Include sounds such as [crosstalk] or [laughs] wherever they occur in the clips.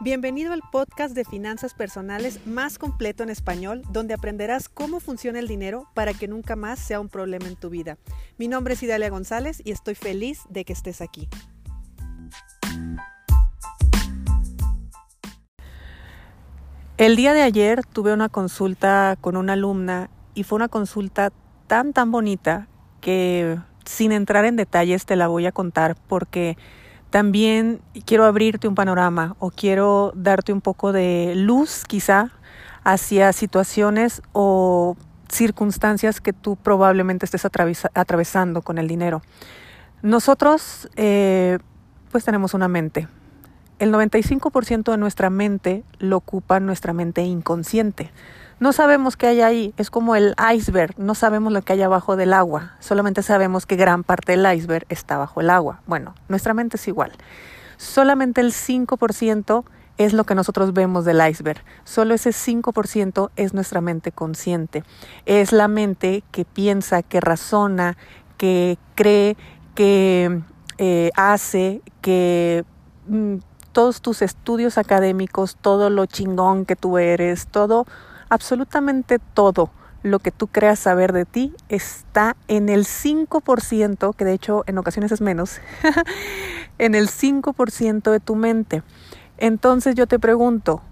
Bienvenido al podcast de finanzas personales más completo en español, donde aprenderás cómo funciona el dinero para que nunca más sea un problema en tu vida. Mi nombre es Idalia González y estoy feliz de que estés aquí. El día de ayer tuve una consulta con una alumna y fue una consulta tan tan bonita que sin entrar en detalles te la voy a contar porque también quiero abrirte un panorama o quiero darte un poco de luz quizá hacia situaciones o circunstancias que tú probablemente estés atravesando con el dinero. Nosotros eh, pues tenemos una mente. El 95% de nuestra mente lo ocupa nuestra mente inconsciente. No sabemos qué hay ahí, es como el iceberg, no sabemos lo que hay abajo del agua, solamente sabemos que gran parte del iceberg está bajo el agua. Bueno, nuestra mente es igual. Solamente el 5% es lo que nosotros vemos del iceberg. Solo ese 5% es nuestra mente consciente. Es la mente que piensa, que razona, que cree, que eh, hace, que mm, todos tus estudios académicos, todo lo chingón que tú eres, todo absolutamente todo lo que tú creas saber de ti está en el 5%, que de hecho en ocasiones es menos, [laughs] en el 5% de tu mente. Entonces yo te pregunto,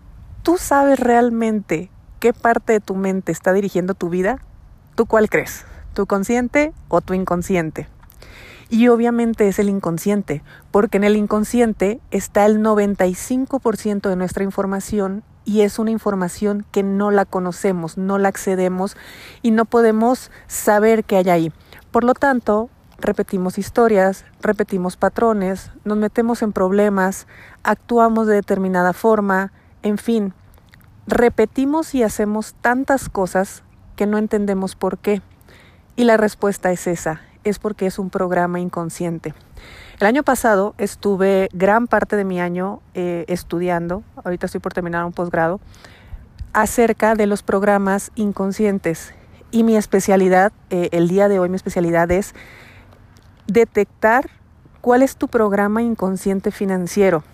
¿tú sabes realmente qué parte de tu mente está dirigiendo tu vida? ¿Tú cuál crees? ¿Tu consciente o tu inconsciente? Y obviamente es el inconsciente, porque en el inconsciente está el 95% de nuestra información y es una información que no la conocemos, no la accedemos y no podemos saber qué hay ahí. Por lo tanto, repetimos historias, repetimos patrones, nos metemos en problemas, actuamos de determinada forma, en fin, repetimos y hacemos tantas cosas que no entendemos por qué. Y la respuesta es esa, es porque es un programa inconsciente. El año pasado estuve gran parte de mi año eh, estudiando, ahorita estoy por terminar un posgrado, acerca de los programas inconscientes. Y mi especialidad, eh, el día de hoy mi especialidad es detectar cuál es tu programa inconsciente financiero.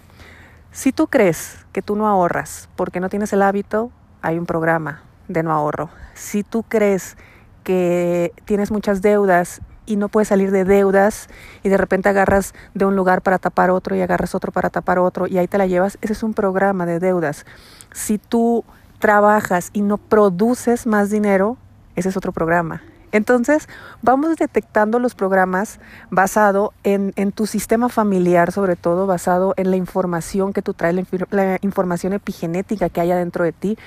Si tú crees que tú no ahorras porque no tienes el hábito, hay un programa de no ahorro. Si tú crees que tienes muchas deudas y no puedes salir de deudas y de repente agarras de un lugar para tapar otro y agarras otro para tapar otro y ahí te la llevas, ese es un programa de deudas. Si tú trabajas y no produces más dinero, ese es otro programa. Entonces, vamos detectando los programas basado en, en, tu sistema familiar, sobre todo basado en la información que tú traes, la, la información epigenética que hay adentro de ti.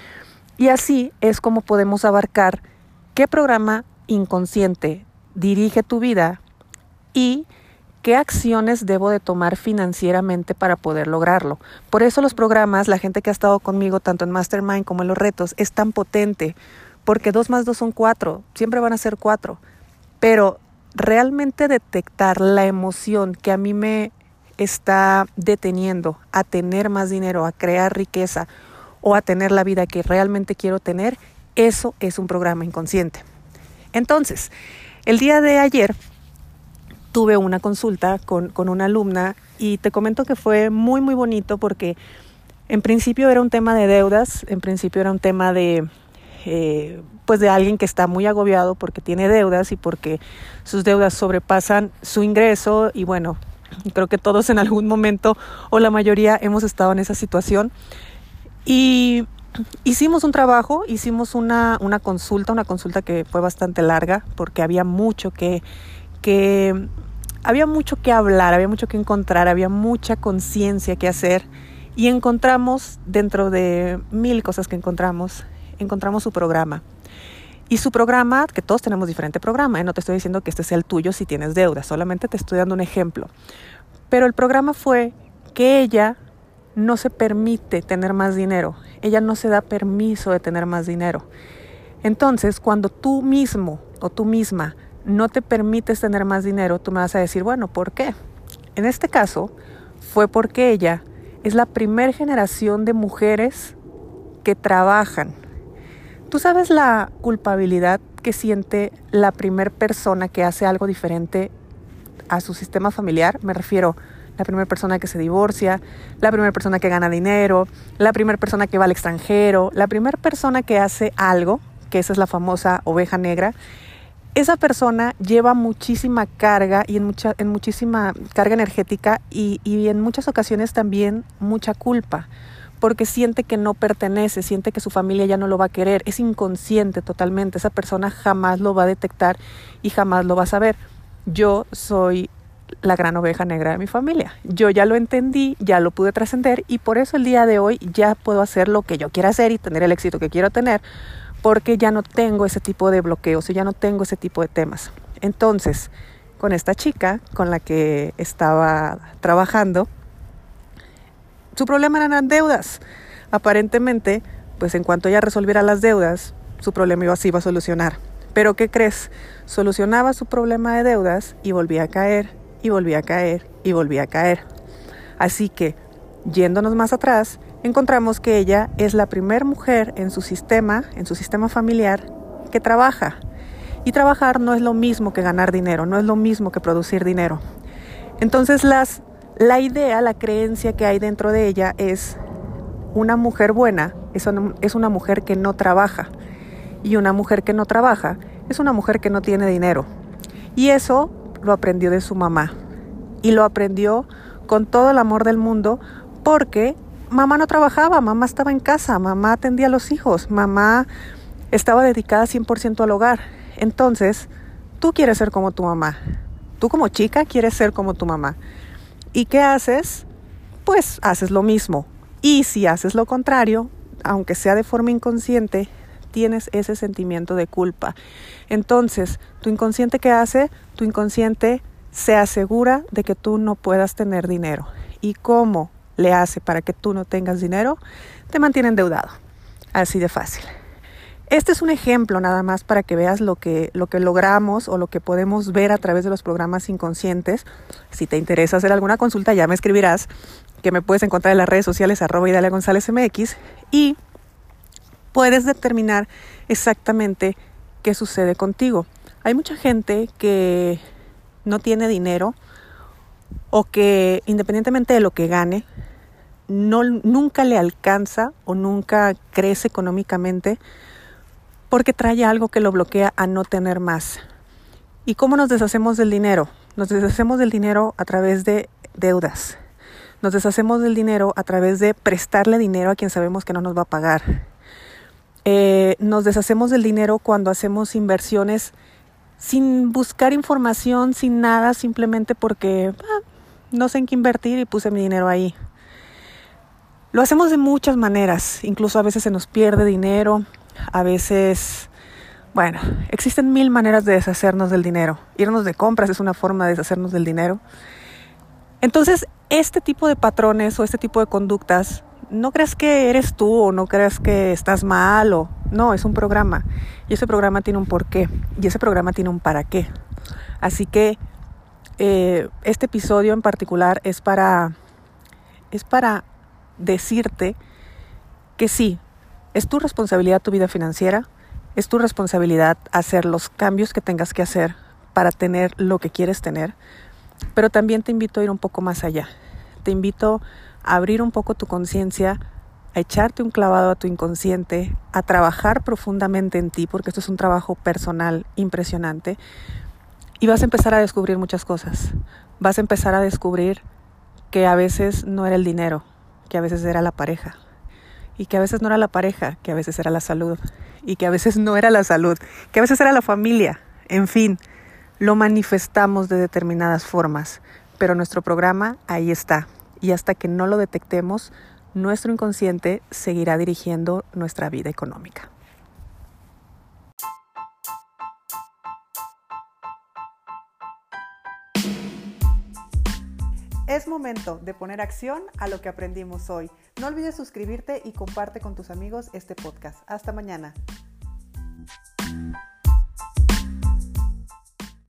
Y así es como podemos abarcar qué programa inconsciente dirige tu vida y qué acciones debo de tomar financieramente para poder lograrlo. Por eso los programas, la gente que ha estado conmigo tanto en Mastermind como en los retos, es tan potente, porque dos más dos son cuatro, siempre van a ser cuatro, pero realmente detectar la emoción que a mí me está deteniendo a tener más dinero, a crear riqueza o a tener la vida que realmente quiero tener, eso es un programa inconsciente. Entonces, el día de ayer tuve una consulta con, una alumna y te comento que fue muy, muy bonito porque en principio era un tema de deudas, en principio era un tema de... Eh, pues de alguien que está muy agobiado porque tiene deudas y porque sus deudas sobrepasan su ingreso y bueno, creo que todos en algún momento o la mayoría hemos estado en esa situación. Y hicimos un trabajo, hicimos una, una, consulta, una consulta que fue bastante larga porque había mucho que, que había mucho que hablar, había mucho que encontrar, había mucha conciencia que hacer y encontramos dentro de mil cosas que encontramos, encontramos su programa. Y su programa, que todos tenemos diferente programa, ¿eh? no te estoy diciendo que este sea el tuyo si tienes deuda, solamente te estoy dando un ejemplo. Pero el programa fue que ella no se permite tener más dinero, ella no se da permiso de tener más dinero. Entonces, cuando tú mismo o tú misma no te permites tener más dinero, tú me vas a decir, bueno, ¿por qué? En este caso, fue porque ella es la primera generación de mujeres que trabajan. ¿Tú sabes la culpabilidad que siente la primera persona que hace algo diferente a su sistema familiar? Me refiero, la primera persona que se divorcia, la primera persona que gana dinero, la primera persona que va al extranjero, la primera persona que hace algo, que esa es la famosa oveja negra, esa persona lleva muchísima carga y en, mucha, en muchísima carga energética y, y en muchas ocasiones también mucha culpa porque siente que no pertenece, siente que su familia ya no lo va a querer, es inconsciente totalmente, esa persona jamás lo va a detectar y jamás lo va a saber. Yo soy la gran oveja negra de mi familia. Yo ya lo entendí, ya lo pude trascender y por eso el día de hoy ya puedo hacer lo que yo quiera hacer y tener el éxito que quiero tener, porque ya no tengo ese tipo de bloqueos, ya no tengo ese tipo de temas. Entonces, con esta chica con la que estaba trabajando, su problema eran las deudas. Aparentemente, pues en cuanto ella resolviera las deudas, su problema iba, iba a solucionar. Pero ¿qué crees? Solucionaba su problema de deudas y volvía a caer, y volvía a caer, y volvía a caer. Así que, yéndonos más atrás, encontramos que ella es la primera mujer en su sistema, en su sistema familiar, que trabaja. Y trabajar no es lo mismo que ganar dinero, no es lo mismo que producir dinero. Entonces las la idea, la creencia que hay dentro de ella es una mujer buena, es es una mujer que no trabaja. Y una mujer que no trabaja es una mujer que no tiene dinero. Y eso lo aprendió de su mamá. Y lo aprendió con todo el amor del mundo porque mamá no trabajaba, mamá estaba en casa, mamá atendía a los hijos, mamá estaba dedicada 100% al hogar. Entonces, tú quieres ser como tu mamá. Tú como chica quieres ser como tu mamá. ¿Y qué haces? Pues haces lo mismo. Y si haces lo contrario, aunque sea de forma inconsciente, tienes ese sentimiento de culpa. Entonces, ¿tu inconsciente qué hace? Tu inconsciente se asegura de que tú no puedas tener dinero. ¿Y cómo le hace para que tú no tengas dinero? Te mantiene endeudado. Así de fácil. Este es un ejemplo nada más para que veas lo que, lo que logramos o lo que podemos ver a través de los programas inconscientes. Si te interesa hacer alguna consulta, ya me escribirás, que me puedes encontrar en las redes sociales arroba Idalia González MX y puedes determinar exactamente qué sucede contigo. Hay mucha gente que no tiene dinero o que independientemente de lo que gane, no, nunca le alcanza o nunca crece económicamente porque trae algo que lo bloquea a no tener más. ¿Y cómo nos deshacemos del dinero? Nos deshacemos del dinero a través de deudas. Nos deshacemos del dinero a través de prestarle dinero a quien sabemos que no nos va a pagar. Eh, nos deshacemos del dinero cuando hacemos inversiones sin buscar información, sin nada, simplemente porque ah, no sé en qué invertir y puse mi dinero ahí. Lo hacemos de muchas maneras, incluso a veces se nos pierde dinero, a veces, bueno, existen mil maneras de deshacernos del dinero. Irnos de compras es una forma de deshacernos del dinero. Entonces, este tipo de patrones o este tipo de conductas, no creas que eres tú o no creas que estás mal o no, es un programa. Y ese programa tiene un porqué y ese programa tiene un para qué. Así que eh, este episodio en particular es para, es para decirte que sí, es tu responsabilidad tu vida financiera, es tu responsabilidad hacer los cambios que tengas que hacer para tener lo que quieres tener, pero también te invito a ir un poco más allá. Te invito abrir un poco tu conciencia, a echarte un clavado a tu inconsciente, a trabajar profundamente en ti, porque esto es un trabajo personal impresionante, y vas a empezar a descubrir muchas cosas. Vas a empezar a descubrir que a veces no era el dinero, que a veces era la pareja, y que a veces no era la pareja, que a veces era la salud y que a veces no era la salud, que a veces era la familia, en fin, lo manifestamos de determinadas formas, pero nuestro programa ahí está y hasta que no lo detectemos, nuestro inconsciente seguirá dirigiendo nuestra vida económica. Es momento de poner acción a lo que aprendimos hoy. No olvides suscribirte y comparte con tus amigos este podcast. Hasta mañana.